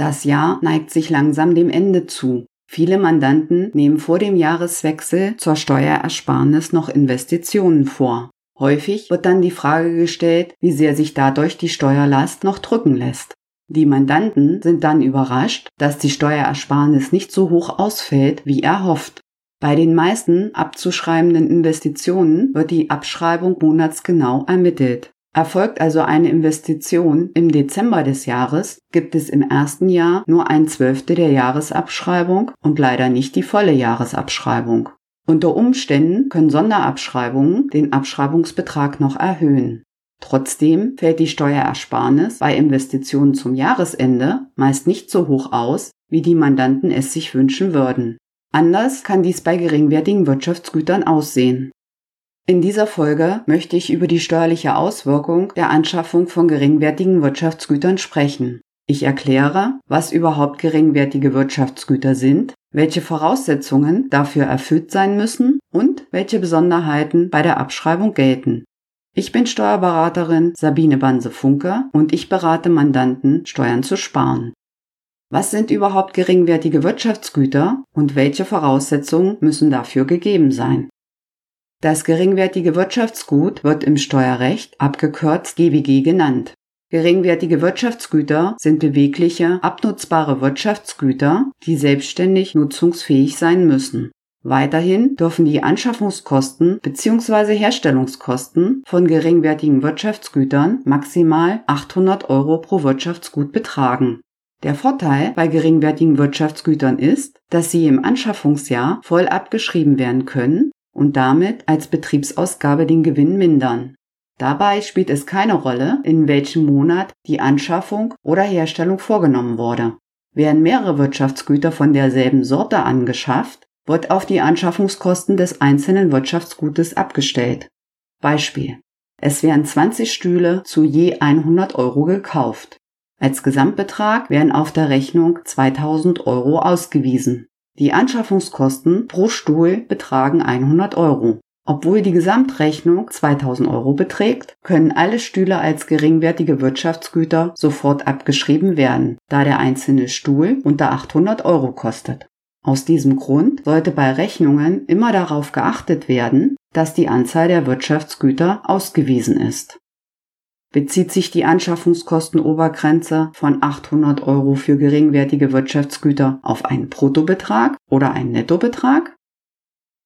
Das Jahr neigt sich langsam dem Ende zu. Viele Mandanten nehmen vor dem Jahreswechsel zur Steuerersparnis noch Investitionen vor. Häufig wird dann die Frage gestellt, wie sehr sich dadurch die Steuerlast noch drücken lässt. Die Mandanten sind dann überrascht, dass die Steuerersparnis nicht so hoch ausfällt, wie erhofft. Bei den meisten abzuschreibenden Investitionen wird die Abschreibung monatsgenau ermittelt. Erfolgt also eine Investition im Dezember des Jahres, gibt es im ersten Jahr nur ein Zwölftel der Jahresabschreibung und leider nicht die volle Jahresabschreibung. Unter Umständen können Sonderabschreibungen den Abschreibungsbetrag noch erhöhen. Trotzdem fällt die Steuerersparnis bei Investitionen zum Jahresende meist nicht so hoch aus, wie die Mandanten es sich wünschen würden. Anders kann dies bei geringwertigen Wirtschaftsgütern aussehen. In dieser Folge möchte ich über die steuerliche Auswirkung der Anschaffung von geringwertigen Wirtschaftsgütern sprechen. Ich erkläre, was überhaupt geringwertige Wirtschaftsgüter sind, welche Voraussetzungen dafür erfüllt sein müssen und welche Besonderheiten bei der Abschreibung gelten. Ich bin Steuerberaterin Sabine Banse-Funke und ich berate Mandanten, Steuern zu sparen. Was sind überhaupt geringwertige Wirtschaftsgüter und welche Voraussetzungen müssen dafür gegeben sein? Das geringwertige Wirtschaftsgut wird im Steuerrecht abgekürzt GWG genannt. Geringwertige Wirtschaftsgüter sind bewegliche, abnutzbare Wirtschaftsgüter, die selbstständig nutzungsfähig sein müssen. Weiterhin dürfen die Anschaffungskosten bzw. Herstellungskosten von geringwertigen Wirtschaftsgütern maximal 800 Euro pro Wirtschaftsgut betragen. Der Vorteil bei geringwertigen Wirtschaftsgütern ist, dass sie im Anschaffungsjahr voll abgeschrieben werden können und damit als Betriebsausgabe den Gewinn mindern. Dabei spielt es keine Rolle, in welchem Monat die Anschaffung oder Herstellung vorgenommen wurde. Werden mehrere Wirtschaftsgüter von derselben Sorte angeschafft, wird auf die Anschaffungskosten des einzelnen Wirtschaftsgutes abgestellt. Beispiel. Es werden 20 Stühle zu je 100 Euro gekauft. Als Gesamtbetrag werden auf der Rechnung 2000 Euro ausgewiesen. Die Anschaffungskosten pro Stuhl betragen 100 Euro. Obwohl die Gesamtrechnung 2000 Euro beträgt, können alle Stühle als geringwertige Wirtschaftsgüter sofort abgeschrieben werden, da der einzelne Stuhl unter 800 Euro kostet. Aus diesem Grund sollte bei Rechnungen immer darauf geachtet werden, dass die Anzahl der Wirtschaftsgüter ausgewiesen ist. Bezieht sich die Anschaffungskostenobergrenze von 800 Euro für geringwertige Wirtschaftsgüter auf einen Bruttobetrag oder einen Nettobetrag?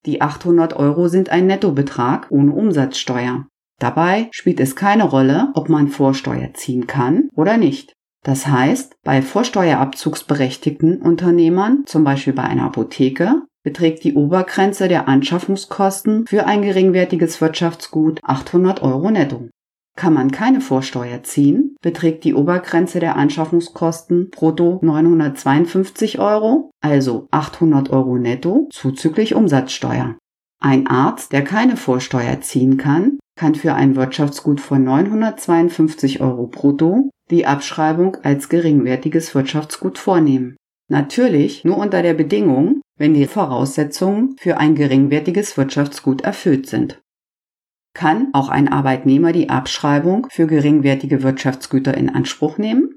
Die 800 Euro sind ein Nettobetrag ohne Umsatzsteuer. Dabei spielt es keine Rolle, ob man Vorsteuer ziehen kann oder nicht. Das heißt, bei vorsteuerabzugsberechtigten Unternehmern, zum Beispiel bei einer Apotheke, beträgt die Obergrenze der Anschaffungskosten für ein geringwertiges Wirtschaftsgut 800 Euro netto. Kann man keine Vorsteuer ziehen, beträgt die Obergrenze der Anschaffungskosten brutto 952 Euro, also 800 Euro netto, zuzüglich Umsatzsteuer. Ein Arzt, der keine Vorsteuer ziehen kann, kann für ein Wirtschaftsgut von 952 Euro brutto die Abschreibung als geringwertiges Wirtschaftsgut vornehmen. Natürlich nur unter der Bedingung, wenn die Voraussetzungen für ein geringwertiges Wirtschaftsgut erfüllt sind. Kann auch ein Arbeitnehmer die Abschreibung für geringwertige Wirtschaftsgüter in Anspruch nehmen?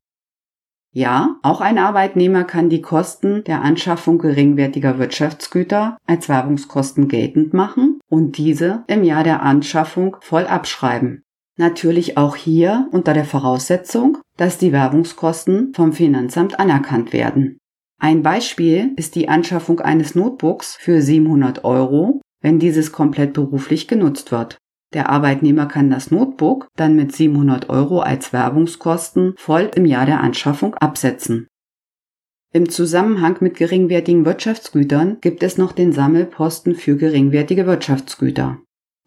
Ja, auch ein Arbeitnehmer kann die Kosten der Anschaffung geringwertiger Wirtschaftsgüter als Werbungskosten geltend machen und diese im Jahr der Anschaffung voll abschreiben. Natürlich auch hier unter der Voraussetzung, dass die Werbungskosten vom Finanzamt anerkannt werden. Ein Beispiel ist die Anschaffung eines Notebooks für 700 Euro, wenn dieses komplett beruflich genutzt wird. Der Arbeitnehmer kann das Notebook dann mit 700 Euro als Werbungskosten voll im Jahr der Anschaffung absetzen. Im Zusammenhang mit geringwertigen Wirtschaftsgütern gibt es noch den Sammelposten für geringwertige Wirtschaftsgüter.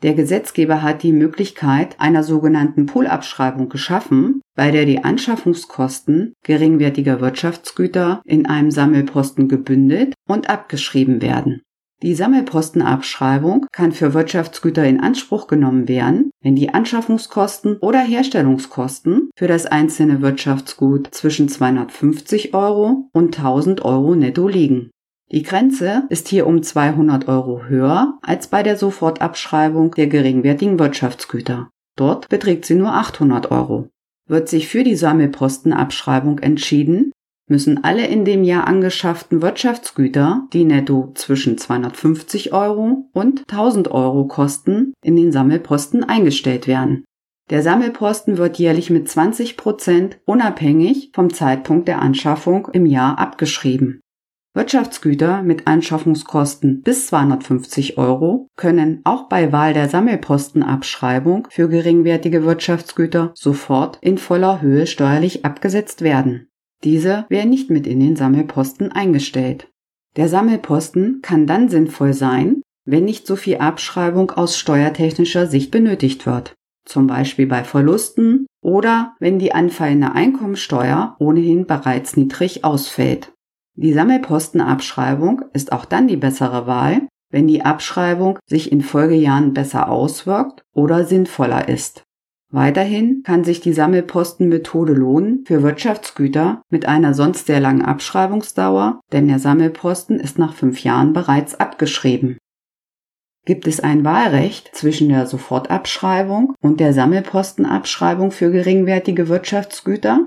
Der Gesetzgeber hat die Möglichkeit einer sogenannten Poolabschreibung geschaffen, bei der die Anschaffungskosten geringwertiger Wirtschaftsgüter in einem Sammelposten gebündelt und abgeschrieben werden. Die Sammelpostenabschreibung kann für Wirtschaftsgüter in Anspruch genommen werden, wenn die Anschaffungskosten oder Herstellungskosten für das einzelne Wirtschaftsgut zwischen 250 Euro und 1000 Euro netto liegen. Die Grenze ist hier um 200 Euro höher als bei der Sofortabschreibung der geringwertigen Wirtschaftsgüter. Dort beträgt sie nur 800 Euro. Wird sich für die Sammelpostenabschreibung entschieden, müssen alle in dem Jahr angeschafften Wirtschaftsgüter, die netto zwischen 250 Euro und 1000 Euro kosten, in den Sammelposten eingestellt werden. Der Sammelposten wird jährlich mit 20 Prozent unabhängig vom Zeitpunkt der Anschaffung im Jahr abgeschrieben. Wirtschaftsgüter mit Anschaffungskosten bis 250 Euro können auch bei Wahl der Sammelpostenabschreibung für geringwertige Wirtschaftsgüter sofort in voller Höhe steuerlich abgesetzt werden. Diese werden nicht mit in den Sammelposten eingestellt. Der Sammelposten kann dann sinnvoll sein, wenn nicht so viel Abschreibung aus steuertechnischer Sicht benötigt wird, zum Beispiel bei Verlusten oder wenn die anfallende Einkommensteuer ohnehin bereits niedrig ausfällt. Die Sammelpostenabschreibung ist auch dann die bessere Wahl, wenn die Abschreibung sich in Folgejahren besser auswirkt oder sinnvoller ist. Weiterhin kann sich die Sammelpostenmethode lohnen für Wirtschaftsgüter mit einer sonst sehr langen Abschreibungsdauer, denn der Sammelposten ist nach fünf Jahren bereits abgeschrieben. Gibt es ein Wahlrecht zwischen der Sofortabschreibung und der Sammelpostenabschreibung für geringwertige Wirtschaftsgüter,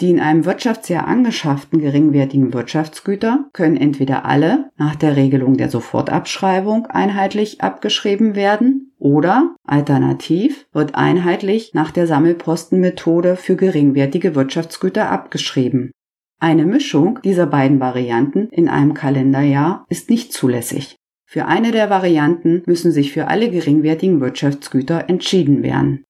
die in einem Wirtschaftsjahr angeschafften geringwertigen Wirtschaftsgüter können entweder alle nach der Regelung der Sofortabschreibung einheitlich abgeschrieben werden oder alternativ wird einheitlich nach der Sammelpostenmethode für geringwertige Wirtschaftsgüter abgeschrieben. Eine Mischung dieser beiden Varianten in einem Kalenderjahr ist nicht zulässig. Für eine der Varianten müssen sich für alle geringwertigen Wirtschaftsgüter entschieden werden.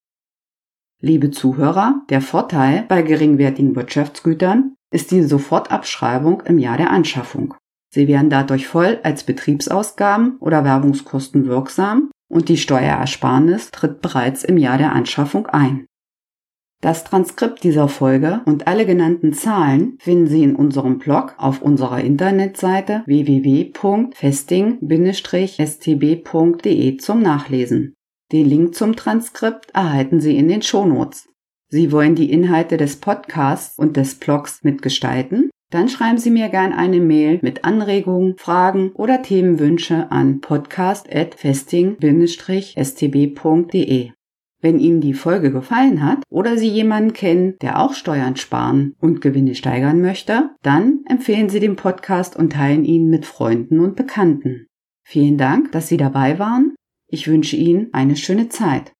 Liebe Zuhörer, der Vorteil bei geringwertigen Wirtschaftsgütern ist die Sofortabschreibung im Jahr der Anschaffung. Sie werden dadurch voll als Betriebsausgaben oder Werbungskosten wirksam und die Steuerersparnis tritt bereits im Jahr der Anschaffung ein. Das Transkript dieser Folge und alle genannten Zahlen finden Sie in unserem Blog auf unserer Internetseite www.festing-stb.de zum Nachlesen. Den Link zum Transkript erhalten Sie in den Shownotes. Sie wollen die Inhalte des Podcasts und des Blogs mitgestalten? Dann schreiben Sie mir gern eine Mail mit Anregungen, Fragen oder Themenwünsche an podcast.festing-stb.de. Wenn Ihnen die Folge gefallen hat oder Sie jemanden kennen, der auch Steuern sparen und Gewinne steigern möchte, dann empfehlen Sie den Podcast und teilen ihn mit Freunden und Bekannten. Vielen Dank, dass Sie dabei waren ich wünsche Ihnen eine schöne Zeit.